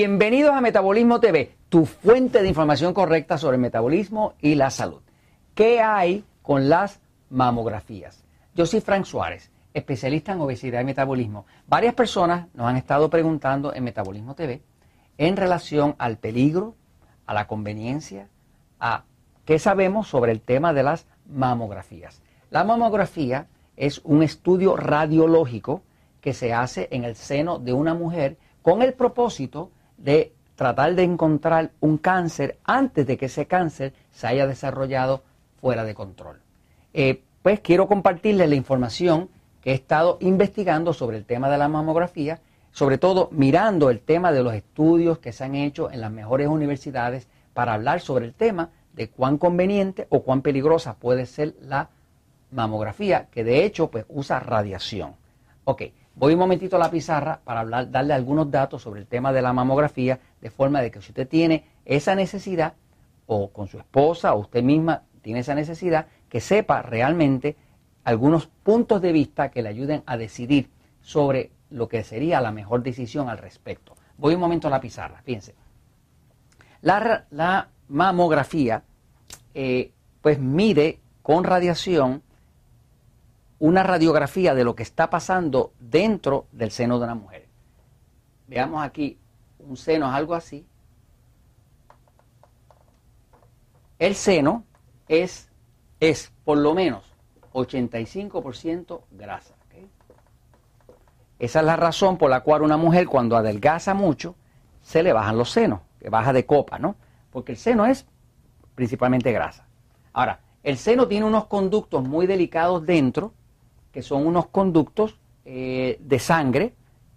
Bienvenidos a Metabolismo TV, tu fuente de información correcta sobre el metabolismo y la salud. ¿Qué hay con las mamografías? Yo soy Frank Suárez, especialista en obesidad y metabolismo. Varias personas nos han estado preguntando en Metabolismo TV en relación al peligro, a la conveniencia, a qué sabemos sobre el tema de las mamografías. La mamografía es un estudio radiológico que se hace en el seno de una mujer con el propósito de tratar de encontrar un cáncer antes de que ese cáncer se haya desarrollado fuera de control. Eh, pues quiero compartirles la información que he estado investigando sobre el tema de la mamografía, sobre todo mirando el tema de los estudios que se han hecho en las mejores universidades para hablar sobre el tema de cuán conveniente o cuán peligrosa puede ser la mamografía, que de hecho pues usa radiación. Ok, Voy un momentito a la pizarra para hablar, darle algunos datos sobre el tema de la mamografía, de forma de que si usted tiene esa necesidad, o con su esposa, o usted misma tiene esa necesidad, que sepa realmente algunos puntos de vista que le ayuden a decidir sobre lo que sería la mejor decisión al respecto. Voy un momento a la pizarra, fíjense. La, mamografía, eh, pues mide con radiación una radiografía de lo que está pasando dentro del seno de una mujer. Veamos aquí, un seno es algo así. El seno es, es por lo menos 85% grasa. Esa es la razón por la cual una mujer cuando adelgaza mucho se le bajan los senos, que baja de copa, ¿no? Porque el seno es principalmente grasa. Ahora, el seno tiene unos conductos muy delicados dentro que son unos conductos eh, de sangre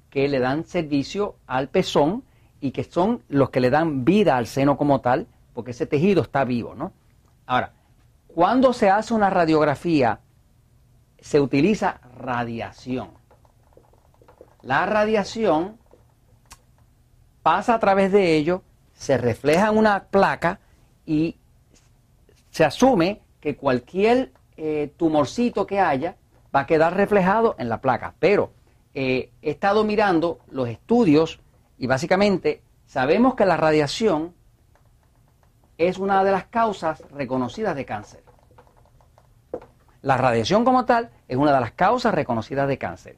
que le dan servicio al pezón y que son los que le dan vida al seno como tal, porque ese tejido está vivo, ¿no? Ahora, cuando se hace una radiografía, se utiliza radiación. La radiación pasa a través de ello, se refleja en una placa y se asume que cualquier eh, tumorcito que haya va a quedar reflejado en la placa. Pero eh, he estado mirando los estudios y básicamente sabemos que la radiación es una de las causas reconocidas de cáncer. La radiación como tal es una de las causas reconocidas de cáncer.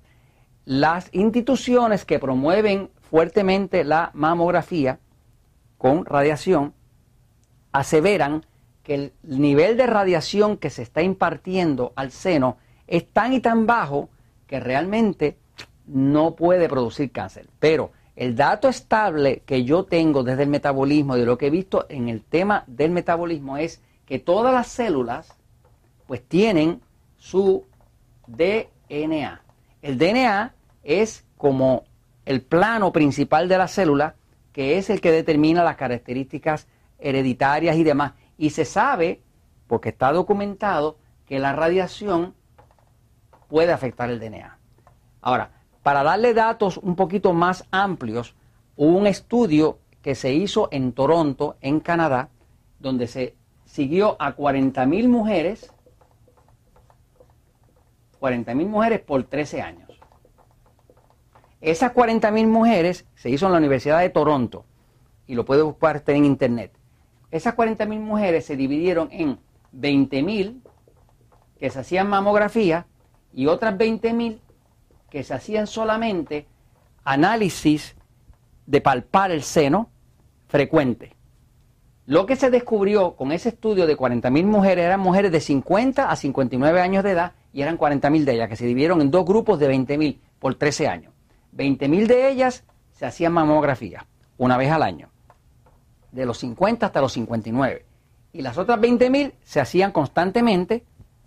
Las instituciones que promueven fuertemente la mamografía con radiación aseveran que el nivel de radiación que se está impartiendo al seno es tan y tan bajo que realmente no puede producir cáncer. Pero el dato estable que yo tengo desde el metabolismo, de lo que he visto en el tema del metabolismo, es que todas las células pues tienen su DNA. El DNA es como el plano principal de la célula, que es el que determina las características hereditarias y demás. Y se sabe, porque está documentado, que la radiación puede afectar el DNA. Ahora, para darle datos un poquito más amplios, hubo un estudio que se hizo en Toronto, en Canadá, donde se siguió a 40.000 mujeres, 40.000 mujeres por 13 años. Esas 40.000 mujeres se hizo en la Universidad de Toronto y lo puede buscar en internet. Esas 40.000 mujeres se dividieron en 20.000 que se hacían mamografía y otras 20.000 que se hacían solamente análisis de palpar el seno frecuente. Lo que se descubrió con ese estudio de 40.000 mujeres eran mujeres de 50 a 59 años de edad y eran 40.000 de ellas, que se dividieron en dos grupos de 20.000 por 13 años. 20.000 de ellas se hacían mamografía una vez al año, de los 50 hasta los 59. Y las otras 20.000 se hacían constantemente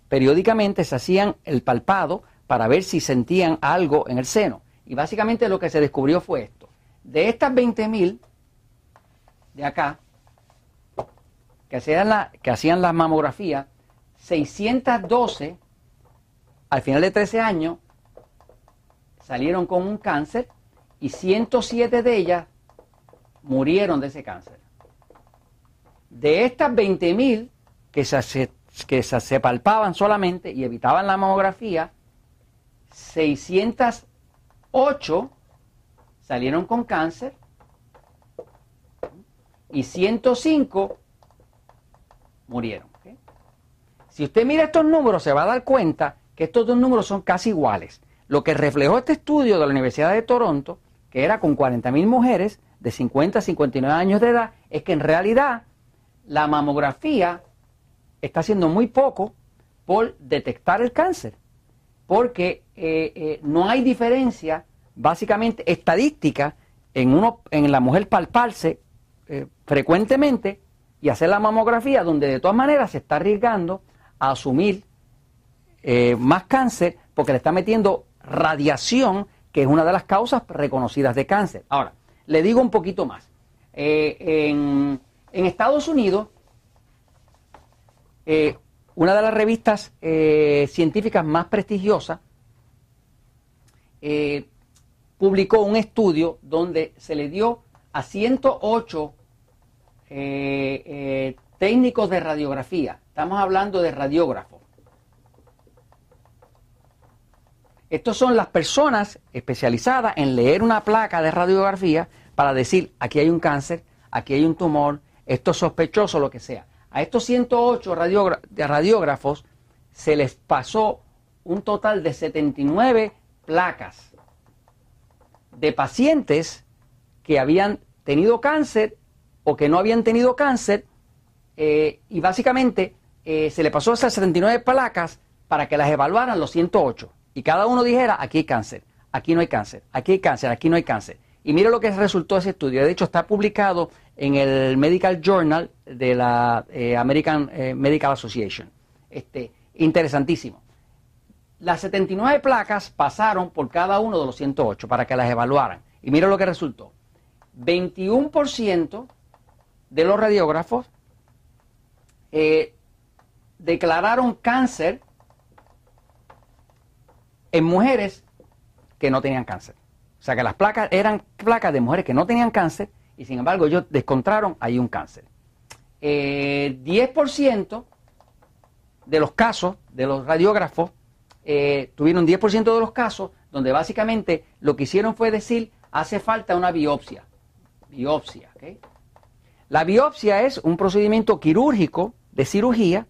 periódicamente se hacían el palpado para ver si sentían algo en el seno. Y básicamente lo que se descubrió fue esto. De estas 20.000 de acá, que hacían, la, que hacían la mamografía, 612 al final de 13 años salieron con un cáncer y 107 de ellas murieron de ese cáncer. De estas 20.000 que se, que se palpaban solamente y evitaban la mamografía, 608 salieron con cáncer y 105 murieron. Si usted mira estos números, se va a dar cuenta que estos dos números son casi iguales. Lo que reflejó este estudio de la Universidad de Toronto, que era con 40.000 mujeres de 50 a 59 años de edad, es que en realidad la mamografía está haciendo muy poco por detectar el cáncer, porque eh, eh, no hay diferencia, básicamente estadística, en, uno, en la mujer palparse eh, frecuentemente y hacer la mamografía, donde de todas maneras se está arriesgando a asumir más cáncer porque le está metiendo radiación, que es una de las causas reconocidas de cáncer. Ahora, le digo un poquito más. en, en, Estados Unidos, una de las revistas científicas más prestigiosas publicó un estudio donde se le dio a 108 eh, eh, técnicos de radiografía, estamos hablando de radiógrafos. Estos son las personas especializadas en leer una placa de radiografía para decir aquí hay un cáncer, aquí hay un tumor, esto es sospechoso, lo que sea. A estos 108 radiógrafos se les pasó un total de 79 placas de pacientes que habían tenido cáncer o que no habían tenido cáncer eh, y básicamente eh, se le pasó esas 79 placas para que las evaluaran los 108 y cada uno dijera aquí hay cáncer, aquí no hay cáncer, aquí hay cáncer, aquí no hay cáncer. Y mire lo que resultó ese estudio. De hecho, está publicado en el Medical Journal de la eh, American Medical Association. Este, interesantísimo. Las 79 placas pasaron por cada uno de los 108 para que las evaluaran. Y mira lo que resultó. 21% de los radiógrafos eh, declararon cáncer en mujeres que no tenían cáncer. O sea que las placas eran placas de mujeres que no tenían cáncer y sin embargo ellos descontraron ahí un cáncer. 10% eh, de los casos de los radiógrafos eh, tuvieron 10% de los casos donde básicamente lo que hicieron fue decir, hace falta una biopsia. Biopsia, La biopsia es un procedimiento quirúrgico de cirugía,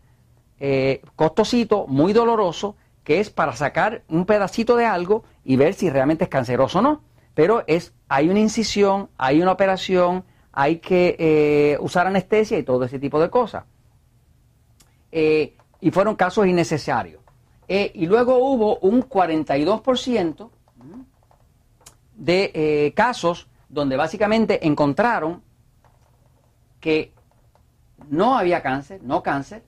eh, costosito, muy doloroso, que es para sacar un pedacito de algo y ver si realmente es canceroso o no. Pero es, hay una incisión, hay una operación, hay que eh, usar anestesia y todo ese tipo de cosas. y fueron casos innecesarios. Eh, y luego hubo un 42% de eh, casos donde básicamente encontraron que no había cáncer, no cáncer,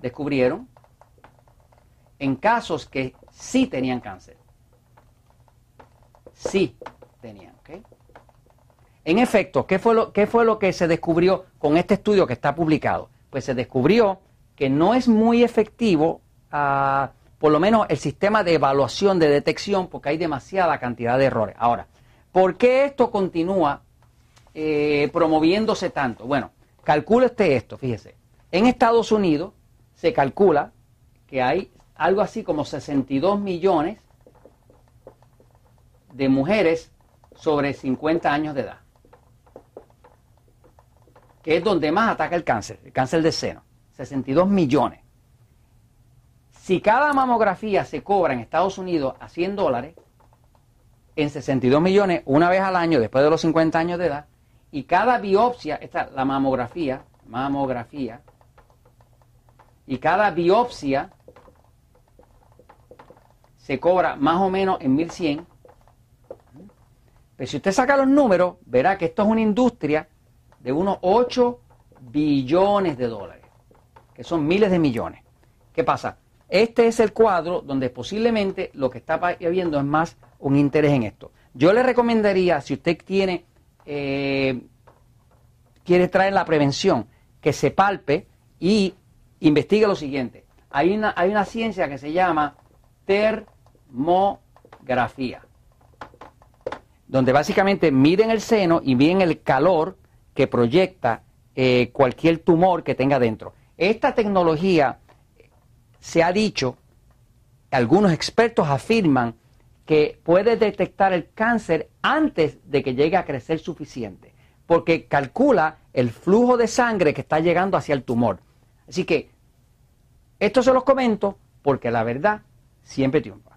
descubrieron, en casos que sí tenían cáncer. Sí tenían. En efecto, ¿qué fue, lo, ¿qué fue lo que se descubrió con este estudio que está publicado? Pues se descubrió que no es muy efectivo ah, por lo menos el sistema de evaluación, de detección, porque hay demasiada cantidad de errores. Ahora, ¿por qué esto continúa eh, promoviéndose tanto? Bueno, calcule usted esto, fíjese. En Estados Unidos se calcula que hay algo así como 62 millones de mujeres sobre 50 años de edad, que es donde más ataca el cáncer, el cáncer de seno, 62 millones. Si cada mamografía se cobra en Estados Unidos a 100 dólares, en 62 millones una vez al año después de los 50 años de edad, y cada biopsia, esta la mamografía, mamografía, y cada biopsia se cobra más o menos en 1100. Pero si usted saca los números, verá que esto es una industria de unos 8 billones de dólares, que son miles de millones. ¿Qué pasa? Este es el cuadro donde posiblemente lo que está habiendo es más un interés en esto. Yo le recomendaría, si usted tiene, eh, quiere traer la prevención, que se palpe y investigue lo siguiente. Hay una, hay una ciencia que se llama termografía, donde básicamente miden el seno y miden el calor que proyecta eh, cualquier tumor que tenga dentro. Esta tecnología se ha dicho, algunos expertos afirman que puede detectar el cáncer antes de que llegue a crecer suficiente. porque calcula el flujo de sangre que está llegando hacia el tumor. Así que esto se los comento porque la verdad siempre triunfa.